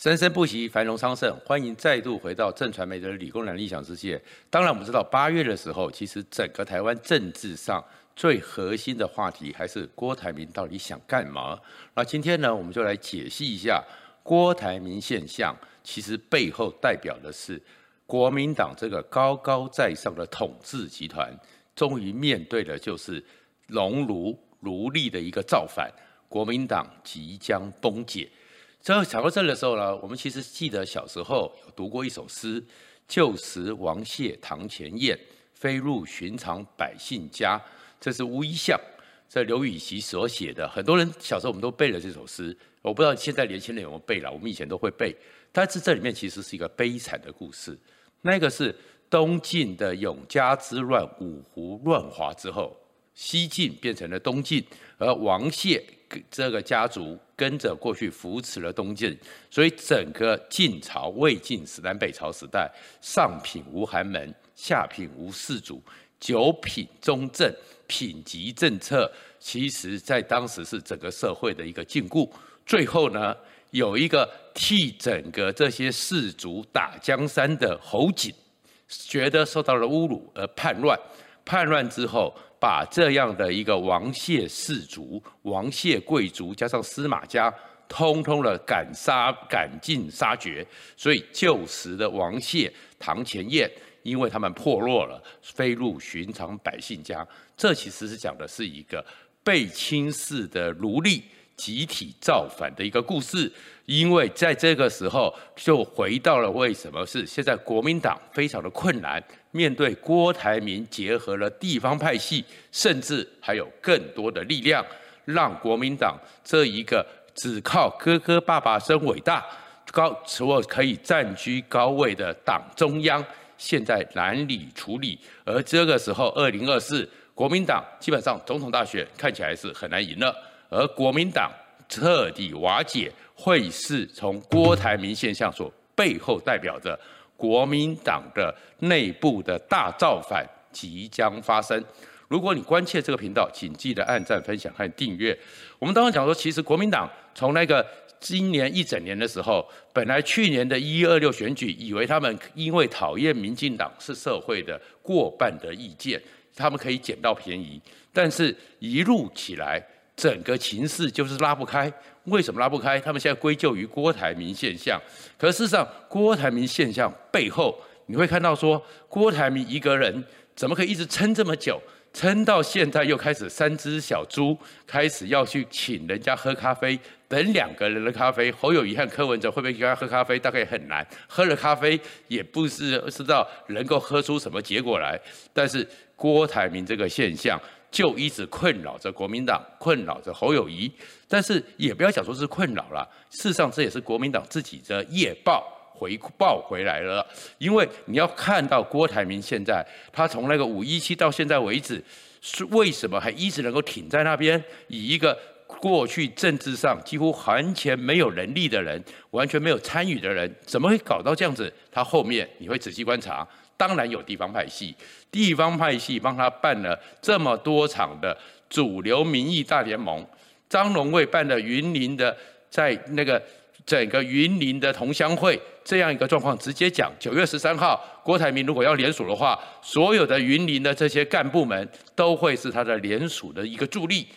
生生不息，繁荣昌盛。欢迎再度回到正传媒的理工男理想世界。当然，我们知道八月的时候，其实整个台湾政治上最核心的话题还是郭台铭到底想干嘛。那今天呢，我们就来解析一下郭台铭现象，其实背后代表的是国民党这个高高在上的统治集团，终于面对的就是农奴奴隶的一个造反，国民党即将崩解。所以讲到这的时候呢，我们其实记得小时候有读过一首诗：“旧时王谢堂前燕，飞入寻常百姓家。”这是吴一巷在刘禹锡所写的。很多人小时候我们都背了这首诗，我不知道现在年轻人有没有背了。我们以前都会背，但是这里面其实是一个悲惨的故事。那个是东晋的永嘉之乱，五胡乱华之后，西晋变成了东晋，而王谢。这个家族跟着过去扶持了东晋，所以整个晋朝、魏晋时代、北朝时代，上品无寒门，下品无士族，九品中正，品级政策，其实在当时是整个社会的一个禁锢。最后呢，有一个替整个这些士族打江山的侯景，觉得受到了侮辱而叛乱，叛乱之后。把这样的一个王谢氏族、王谢贵族加上司马家，通通的赶杀、赶尽杀绝。所以旧时的王谢堂前燕，因为他们破落了，飞入寻常百姓家。这其实是讲的是一个被轻视的奴隶集体造反的一个故事。因为在这个时候，就回到了为什么是现在国民党非常的困难。面对郭台铭，结合了地方派系，甚至还有更多的力量，让国民党这一个只靠哥哥爸爸真伟大，高除了可以占据高位的党中央，现在难以处理。而这个时候，二零二四国民党基本上总统大选看起来是很难赢了，而国民党彻底瓦解，会是从郭台铭现象所背后代表着。国民党的内部的大造反即将发生。如果你关切这个频道，请记得按赞、分享和订阅。我们刚刚讲说，其实国民党从那个今年一整年的时候，本来去年的一二六选举，以为他们因为讨厌民进党是社会的过半的意见，他们可以捡到便宜。但是一路起来，整个情势就是拉不开。为什么拉不开？他们现在归咎于郭台铭现象。可事实上，郭台铭现象背后，你会看到说，郭台铭一个人怎么可以一直撑这么久？撑到现在又开始三只小猪，开始要去请人家喝咖啡，等两个人的咖啡。侯友谊和柯文哲会不会跟他喝咖啡？大概很难。喝了咖啡也不是知道能够喝出什么结果来。但是郭台铭这个现象。就一直困扰着国民党，困扰着侯友宜，但是也不要讲说是困扰了。事实上，这也是国民党自己的业报回报回来了。因为你要看到郭台铭现在，他从那个五一七到现在为止，是为什么还一直能够挺在那边？以一个过去政治上几乎完全没有能力的人，完全没有参与的人，怎么会搞到这样子？他后面你会仔细观察。当然有地方派系，地方派系帮他办了这么多场的主流民意大联盟。张荣味办了云林的，在那个整个云林的同乡会这样一个状况，直接讲九月十三号，郭台铭如果要连署的话，所有的云林的这些干部们都会是他的连署的一个助力。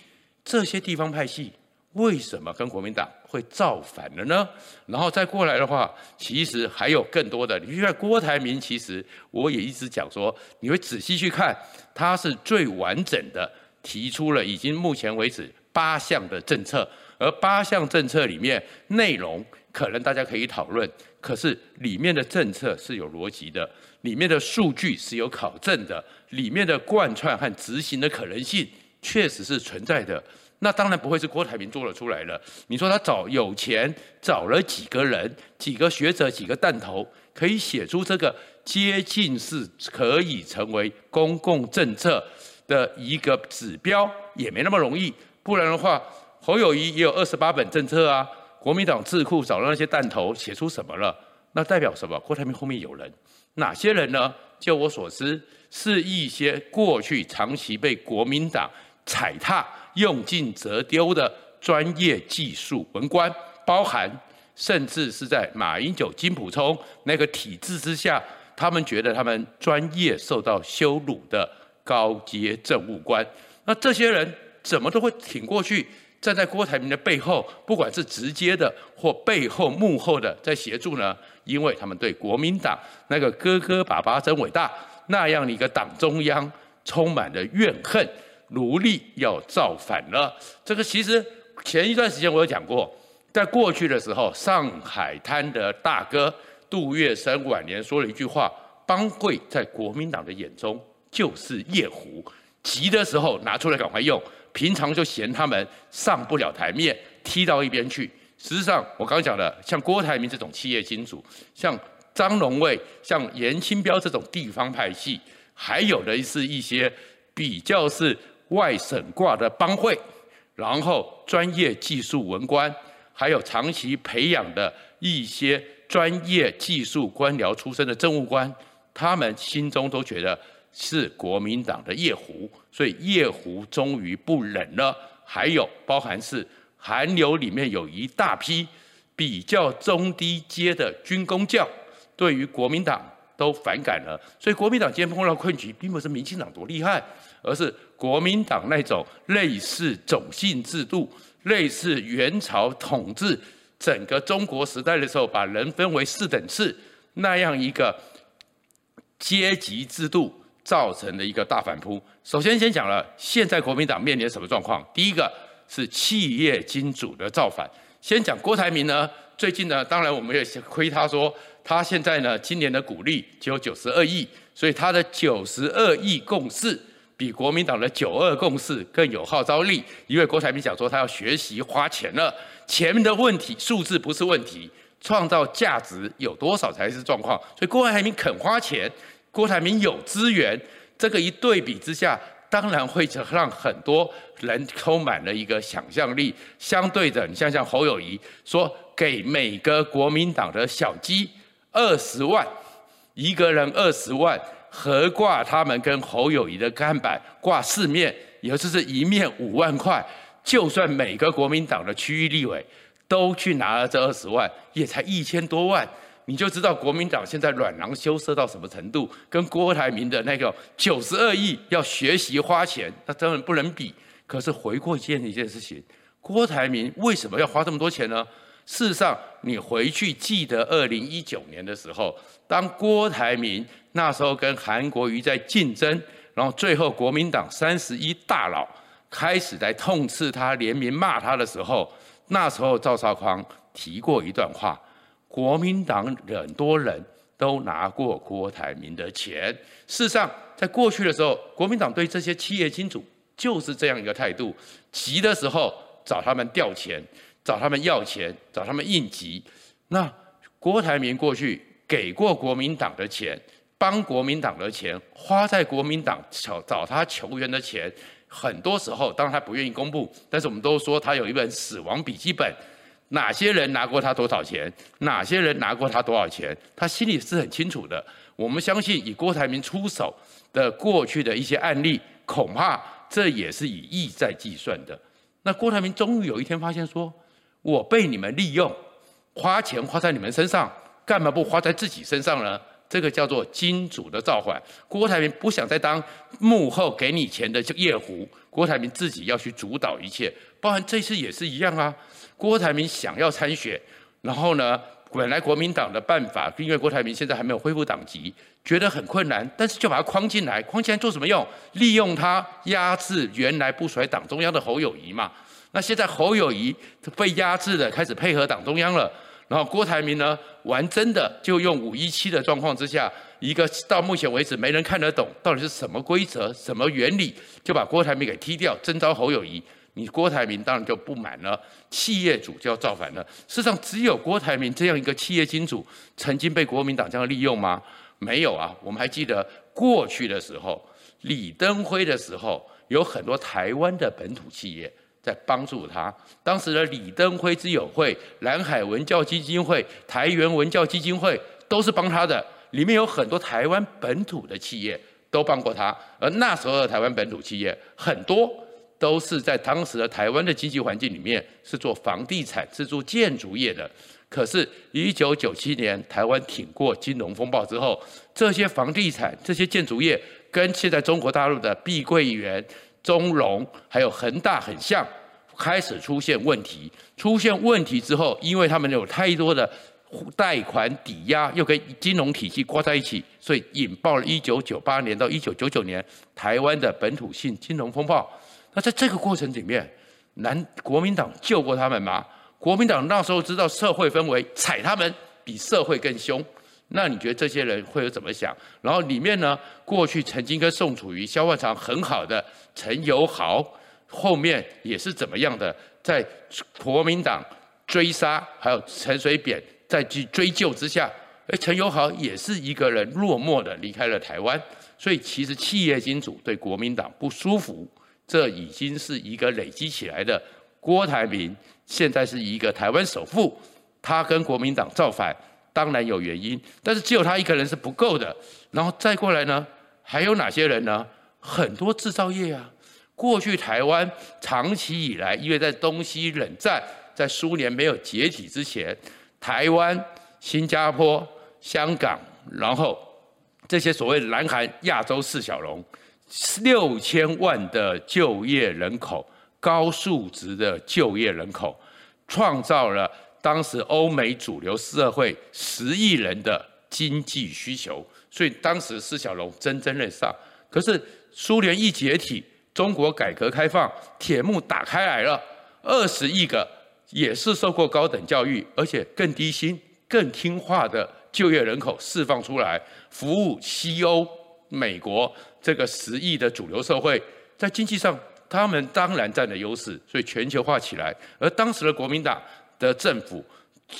这些地方派系。为什么跟国民党会造反了呢？然后再过来的话，其实还有更多的。你去看郭台铭，其实我也一直讲说，你会仔细去看，他是最完整的提出了已经目前为止八项的政策，而八项政策里面内容可能大家可以讨论，可是里面的政策是有逻辑的，里面的数据是有考证的，里面的贯穿和执行的可能性确实是存在的。那当然不会是郭台铭做了出来了。你说他找有钱，找了几个人、几个学者、几个弹头，可以写出这个接近是可以成为公共政策的一个指标，也没那么容易。不然的话，侯友谊也有二十八本政策啊。国民党智库找了那些弹头，写出什么了？那代表什么？郭台铭后面有人，哪些人呢？就我所知，是一些过去长期被国民党踩踏。用尽则丢的专业技术文官，包含甚至是在马英九、金溥聪那个体制之下，他们觉得他们专业受到羞辱的高阶政务官。那这些人怎么都会挺过去，站在郭台铭的背后，不管是直接的或背后幕后的在协助呢？因为他们对国民党那个哥哥爸爸真伟大那样的一个党中央充满了怨恨，奴隶要造反了。这个其实前一段时间我有讲过，在过去的时候，上海滩的大哥杜月笙晚年说了一句话：“帮会在国民党的眼中就是夜壶，急的时候拿出来赶快用，平常就嫌他们上不了台面，踢到一边去。”实际上，我刚讲的，像郭台铭这种企业金主，像张荣卫、像严清标这种地方派系，还有的是一些比较是外省挂的帮会，然后专业技术文官，还有长期培养的一些专业技术官僚出身的政务官，他们心中都觉得是国民党的夜壶，所以夜壶终于不冷了。还有包含是。韩流里面有一大批比较中低阶的军工教，对于国民党都反感了。所以国民党今天碰到困局，并不是民进党多厉害，而是国民党那种类似种姓制度、类似元朝统治整个中国时代的时候，把人分为四等次那样一个阶级制度造成的一个大反扑。首先，先讲了现在国民党面临什么状况？第一个。是企业金主的造反。先讲郭台铭呢，最近呢，当然我们也亏他说，他现在呢，今年的股利只有九十二亿，所以他的九十二亿共识比国民党的九二共识更有号召力。因为郭台铭讲说他要学习花钱了，前面的问题数字不是问题，创造价值有多少才是状况。所以郭台铭肯花钱，郭台铭有资源，这个一对比之下。当然会让很多人充满了一个想象力。相对的，你像像侯友宜说，给每个国民党的小鸡二十万，一个人二十万，合挂他们跟侯友谊的干板挂四面，也就是一面五万块。就算每个国民党的区域立委都去拿了这二十万，也才一千多万。你就知道国民党现在软囊羞涩到什么程度，跟郭台铭的那个九十二亿要学习花钱，那当然不能比。可是回过一件一件事情，郭台铭为什么要花这么多钱呢？事实上，你回去记得二零一九年的时候，当郭台铭那时候跟韩国瑜在竞争，然后最后国民党三十一大佬开始在痛斥他、联名骂他的时候，那时候赵少康提过一段话。国民党很多人都拿过郭台铭的钱。事实上，在过去的时候，国民党对这些企业金主就是这样一个态度：急的时候找他们调钱，找他们要钱，找他们应急。那郭台铭过去给过国民党的钱，帮国民党的钱，花在国民党找找他求援的钱，很多时候当然他不愿意公布，但是我们都说他有一本死亡笔记本。哪些人拿过他多少钱？哪些人拿过他多少钱？他心里是很清楚的。我们相信，以郭台铭出手的过去的一些案例，恐怕这也是以亿在计算的。那郭台铭终于有一天发现说，说我被你们利用，花钱花在你们身上，干嘛不花在自己身上呢？这个叫做金主的召唤。郭台铭不想再当幕后给你钱的夜壶，郭台铭自己要去主导一切，包含这次也是一样啊。郭台铭想要参选，然后呢，本来国民党的办法，因为郭台铭现在还没有恢复党籍，觉得很困难，但是就把他框进来，框进来做什么用？利用他压制原来不甩党中央的侯友谊嘛。那现在侯友宜被压制了，开始配合党中央了。然后郭台铭呢，玩真的就用五一七的状况之下，一个到目前为止没人看得懂到底是什么规则、什么原理，就把郭台铭给踢掉，征召侯友宜。你郭台铭当然就不满了，企业主就要造反了。事实上，只有郭台铭这样一个企业金主，曾经被国民党这样利用吗？没有啊。我们还记得过去的时候，李登辉的时候，有很多台湾的本土企业在帮助他。当时的李登辉之友会、蓝海文教基金会、台元文教基金会都是帮他的，里面有很多台湾本土的企业都帮过他。而那时候的台湾本土企业很多。都是在当时的台湾的经济环境里面是做房地产、是做建筑业的。可是，一九九七年台湾挺过金融风暴之后，这些房地产、这些建筑业跟现在中国大陆的碧桂园、中融还有恒大很像，开始出现问题。出现问题之后，因为他们有太多的贷款抵押，又跟金融体系挂在一起，所以引爆了一九九八年到一九九九年台湾的本土性金融风暴。那在这个过程里面，南国民党救过他们吗？国民党那时候知道社会氛围，踩他们比社会更凶。那你觉得这些人会有怎么想？然后里面呢，过去曾经跟宋楚瑜、萧万长很好的陈友豪，后面也是怎么样的？在国民党追杀，还有陈水扁在去追究之下，哎，陈友豪也是一个人落寞的离开了台湾。所以其实企业金主对国民党不舒服。这已经是一个累积起来的。郭台铭现在是一个台湾首富，他跟国民党造反，当然有原因，但是只有他一个人是不够的。然后再过来呢，还有哪些人呢？很多制造业啊，过去台湾长期以来，因为在东西冷战，在苏联没有解体之前，台湾、新加坡、香港，然后这些所谓南韩亚洲四小龙。六千万的就业人口，高数值的就业人口，创造了当时欧美主流社会十亿人的经济需求，所以当时四小龙蒸蒸日上。可是苏联一解体，中国改革开放，铁幕打开来了，二十亿个也是受过高等教育，而且更低薪、更听话的就业人口释放出来，服务西欧、美国。这个十亿的主流社会，在经济上，他们当然占了优势，所以全球化起来。而当时的国民党的政府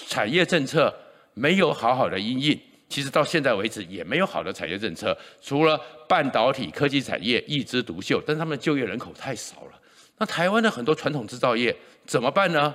产业政策没有好好的因应，其实到现在为止也没有好的产业政策，除了半导体科技产业一枝独秀，但他们就业人口太少了。那台湾的很多传统制造业怎么办呢？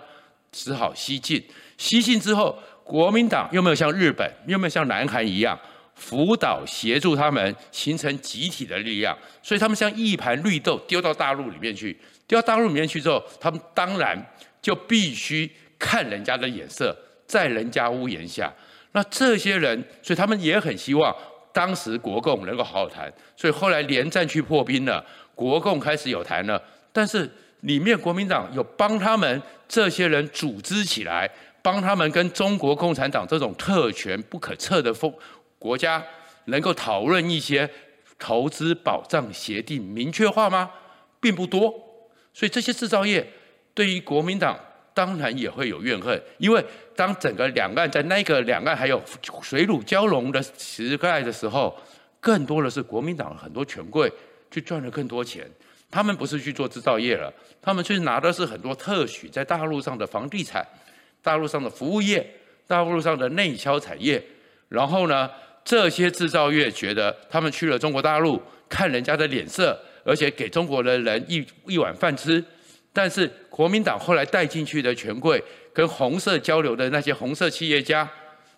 只好西进。西进之后，国民党又没有像日本，又没有像南韩一样。辅导协助他们形成集体的力量，所以他们像一盘绿豆丢到大陆里面去，丢到大陆里面去之后，他们当然就必须看人家的眼色，在人家屋檐下。那这些人，所以他们也很希望当时国共能够好好谈。所以后来连战去破冰了，国共开始有谈了，但是里面国民党有帮他们这些人组织起来，帮他们跟中国共产党这种特权不可测的风。国家能够讨论一些投资保障协定明确化吗？并不多，所以这些制造业对于国民党当然也会有怨恨，因为当整个两岸在那个两岸还有水乳交融的时代的时候，更多的是国民党很多权贵去赚了更多钱，他们不是去做制造业了，他们去拿的是很多特许在大陆上的房地产、大陆上的服务业、大陆上的内销产业，然后呢，这些制造业觉得他们去了中国大陆，看人家的脸色，而且给中国的人一一碗饭吃。但是国民党后来带进去的权贵跟红色交流的那些红色企业家，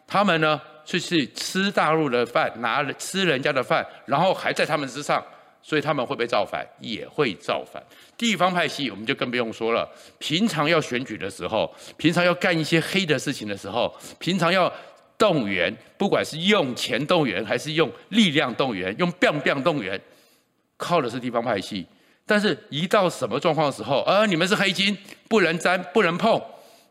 他们呢就是吃大陆的饭，拿吃人家的饭，然后还在他们之上，所以他们会被造反，也会造反。地方派系我们就更不用说了，平常要选举的时候，平常要干一些黑的事情的时候，平常要。动员，不管是用钱动员，还是用力量动员，用票票动员，靠的是地方派系。但是，一到什么状况的时候，呃，你们是黑金，不能沾，不能碰，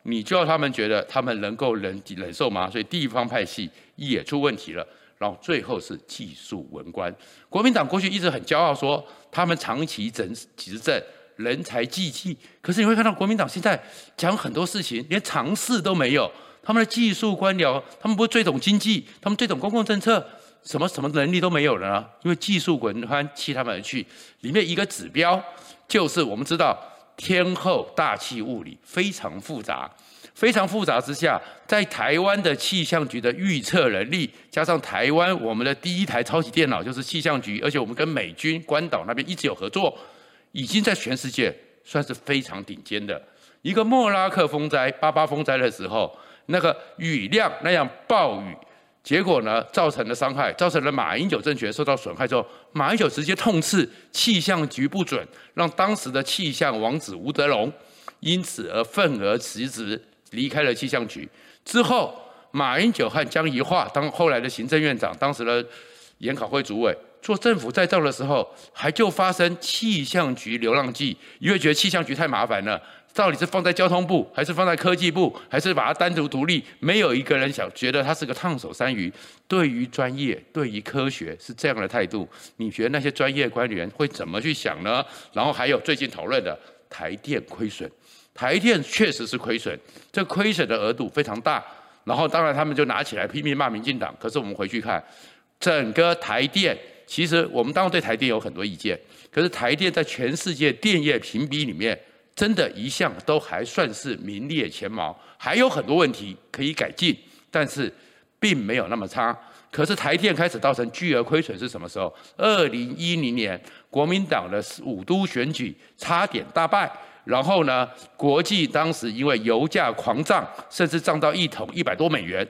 你就要他们觉得他们能够忍忍受吗？所以地方派系也出问题了。然后最后是技术文官，国民党过去一直很骄傲说他们长期整执政，人才济济。可是你会看到国民党现在讲很多事情，连常识都没有。他们的技术官僚，他们不是最懂经济，他们最懂公共政策，什么什么能力都没有了呢？因为技术滚翻弃他们而去。里面一个指标就是我们知道天候、大气、物理非常复杂，非常复杂之下，在台湾的气象局的预测能力，加上台湾我们的第一台超级电脑就是气象局，而且我们跟美军关岛那边一直有合作，已经在全世界算是非常顶尖的。一个莫拉克风灾、八八风灾的时候。那个雨量那样暴雨，结果呢，造成了伤害，造成了马英九政权受到损害之后，马英九直接痛斥气象局不准，让当时的气象王子吴德龙因此而愤而辞职，离开了气象局。之后，马英九和江宜桦当后来的行政院长，当时的研考会主委，做政府再造的时候，还就发生气象局流浪记，因为觉得气象局太麻烦了。到底是放在交通部，还是放在科技部，还是把它单独独立？没有一个人想觉得它是个烫手山芋。对于专业，对于科学是这样的态度。你觉得那些专业官员会怎么去想呢？然后还有最近讨论的台电亏损，台电确实是亏损，这亏损的额度非常大。然后当然他们就拿起来拼命骂民进党。可是我们回去看，整个台电，其实我们当然对台电有很多意见。可是台电在全世界电业评比里面。真的，一向都还算是名列前茅，还有很多问题可以改进，但是并没有那么差。可是台电开始造成巨额亏损是什么时候？二零一零年，国民党的五都选举差点大败，然后呢，国际当时因为油价狂涨，甚至涨到一桶一百多美元，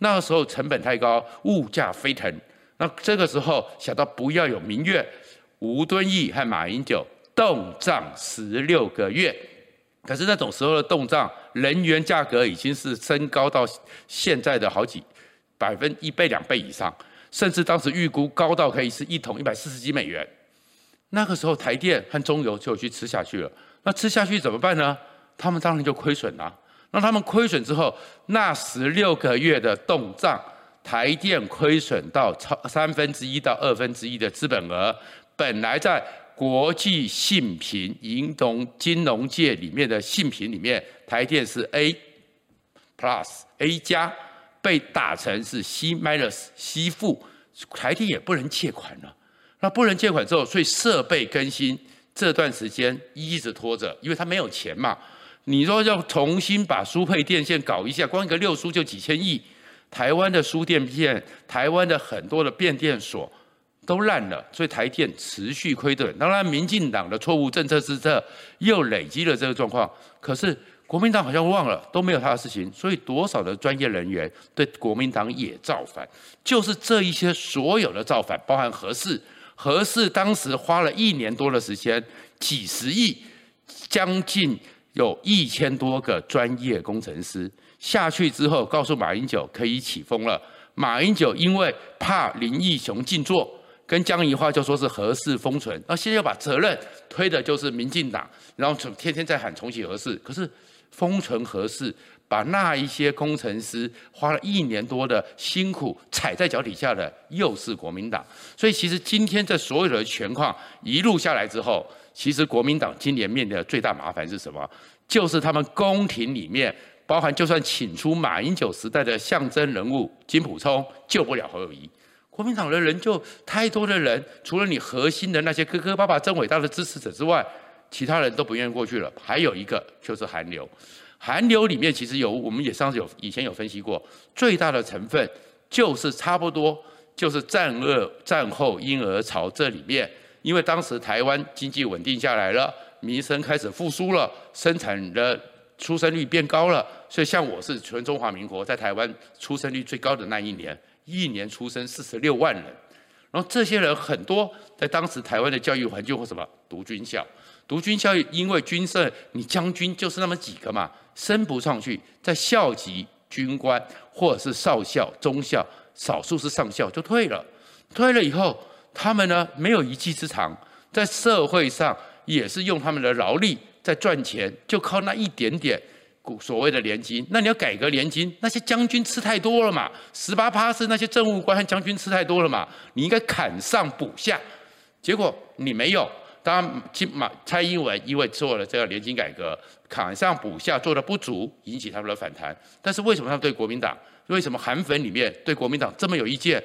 那个时候成本太高，物价飞腾。那这个时候想到不要有民怨，吴敦义和马英九。冻涨十六个月，可是那种时候的冻涨，能源价格已经是升高到现在的好几百分一倍两倍以上，甚至当时预估高到可以是一桶一百四十几美元。那个时候台电和中油就去吃下去了，那吃下去怎么办呢？他们当然就亏损了。那他们亏损之后，那十六个月的冻涨，台电亏损到超三分之一到二分之一的资本额，本来在。国际信评银融金融界里面的信评里面，台电是 A plus A 加，被打成是 C minus C 负，台电也不能借款了。那不能借款之后，所以设备更新这段时间一直拖着，因为他没有钱嘛。你说要重新把输配电线搞一下，光一个六输就几千亿。台湾的输电线，台湾的很多的变电所。都烂了，所以台电持续亏损。当然，民进党的错误政策施策又累积了这个状况。可是国民党好像忘了，都没有他的事情。所以多少的专业人员对国民党也造反，就是这一些所有的造反，包含核四，核四当时花了一年多的时间，几十亿，将近有一千多个专业工程师下去之后，告诉马英九可以起风了。马英九因为怕林义雄进驻。跟江宜桦就说是核四封存，那现在要把责任推的就是民进党，然后天天在喊重启核四，可是封存核四，把那一些工程师花了一年多的辛苦踩在脚底下的又是国民党，所以其实今天这所有的全况一路下来之后，其实国民党今年面临的最大麻烦是什么？就是他们宫廷里面，包含就算请出马英九时代的象征人物金溥聪，救不了侯友宜。国民党的人就太多的人，除了你核心的那些哥哥爸爸真伟大的支持者之外，其他人都不愿意过去了。还有一个就是韩流，韩流里面其实有，我们也上次有以前有分析过，最大的成分就是差不多就是战恶战后婴儿潮这里面，因为当时台湾经济稳定下来了，民生开始复苏了，生产的出生率变高了，所以像我是全中华民国在台湾出生率最高的那一年。一年出生四十六万人，然后这些人很多在当时台湾的教育环境或什么读军校，读军校因为军社你将军就是那么几个嘛，升不上去，在校级军官或者是少校、中校，少数是上校就退了，退了以后他们呢没有一技之长，在社会上也是用他们的劳力在赚钱，就靠那一点点。所谓的年金，那你要改革年金，那些将军吃太多了嘛？十八趴是那些政务官和将军吃太多了嘛？你应该砍上补下，结果你没有。当然，金马蔡英文因为做了这个年金改革，砍上补下做的不足，引起他们的反弹。但是为什么他们对国民党？为什么韩粉里面对国民党这么有意见？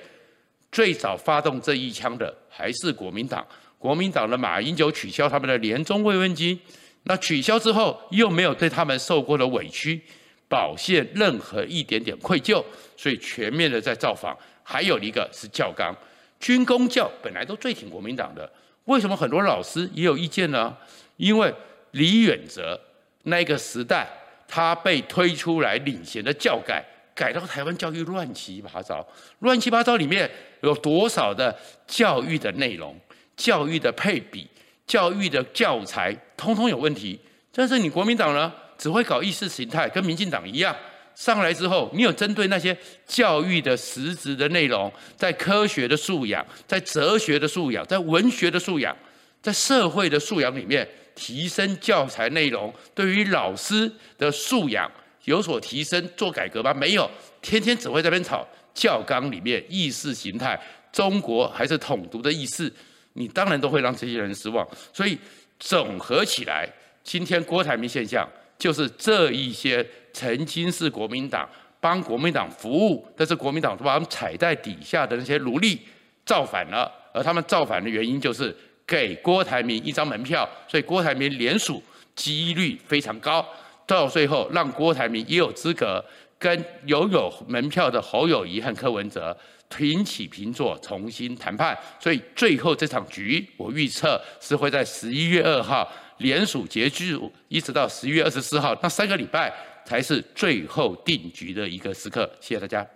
最早发动这一枪的还是国民党。国民党的马英九取消他们的年终慰问金。那取消之后，又没有对他们受过的委屈表现任何一点点愧疚，所以全面的在造访。还有一个是教纲，军公教本来都最挺国民党的，为什么很多老师也有意见呢？因为李远哲那个时代，他被推出来领衔的教改，改到台湾教育乱七八糟，乱七八糟里面有多少的教育的内容、教育的配比、教育的教材，通通有问题。但是你国民党呢，只会搞意识形态，跟民进党一样。上来之后，你有针对那些教育的实质的内容，在科学的素养，在哲学的素养，在文学的素养，在社会的素养里面提升教材内容，对于老师的素养有所提升，做改革吗？没有，天天只会在边吵教纲里面意识形态，中国还是统独的意识，你当然都会让这些人失望。所以总合起来，今天郭台铭现象。就是这一些曾经是国民党帮国民党服务，但是国民党把他们踩在底下的那些奴隶造反了，而他们造反的原因就是给郭台铭一张门票，所以郭台铭连署几率非常高，到最后让郭台铭也有资格跟拥有门票的侯友谊和柯文哲平起平坐，重新谈判，所以最后这场局我预测是会在十一月二号。联署结束，一直到十一月二十四号，那三个礼拜才是最后定局的一个时刻。谢谢大家。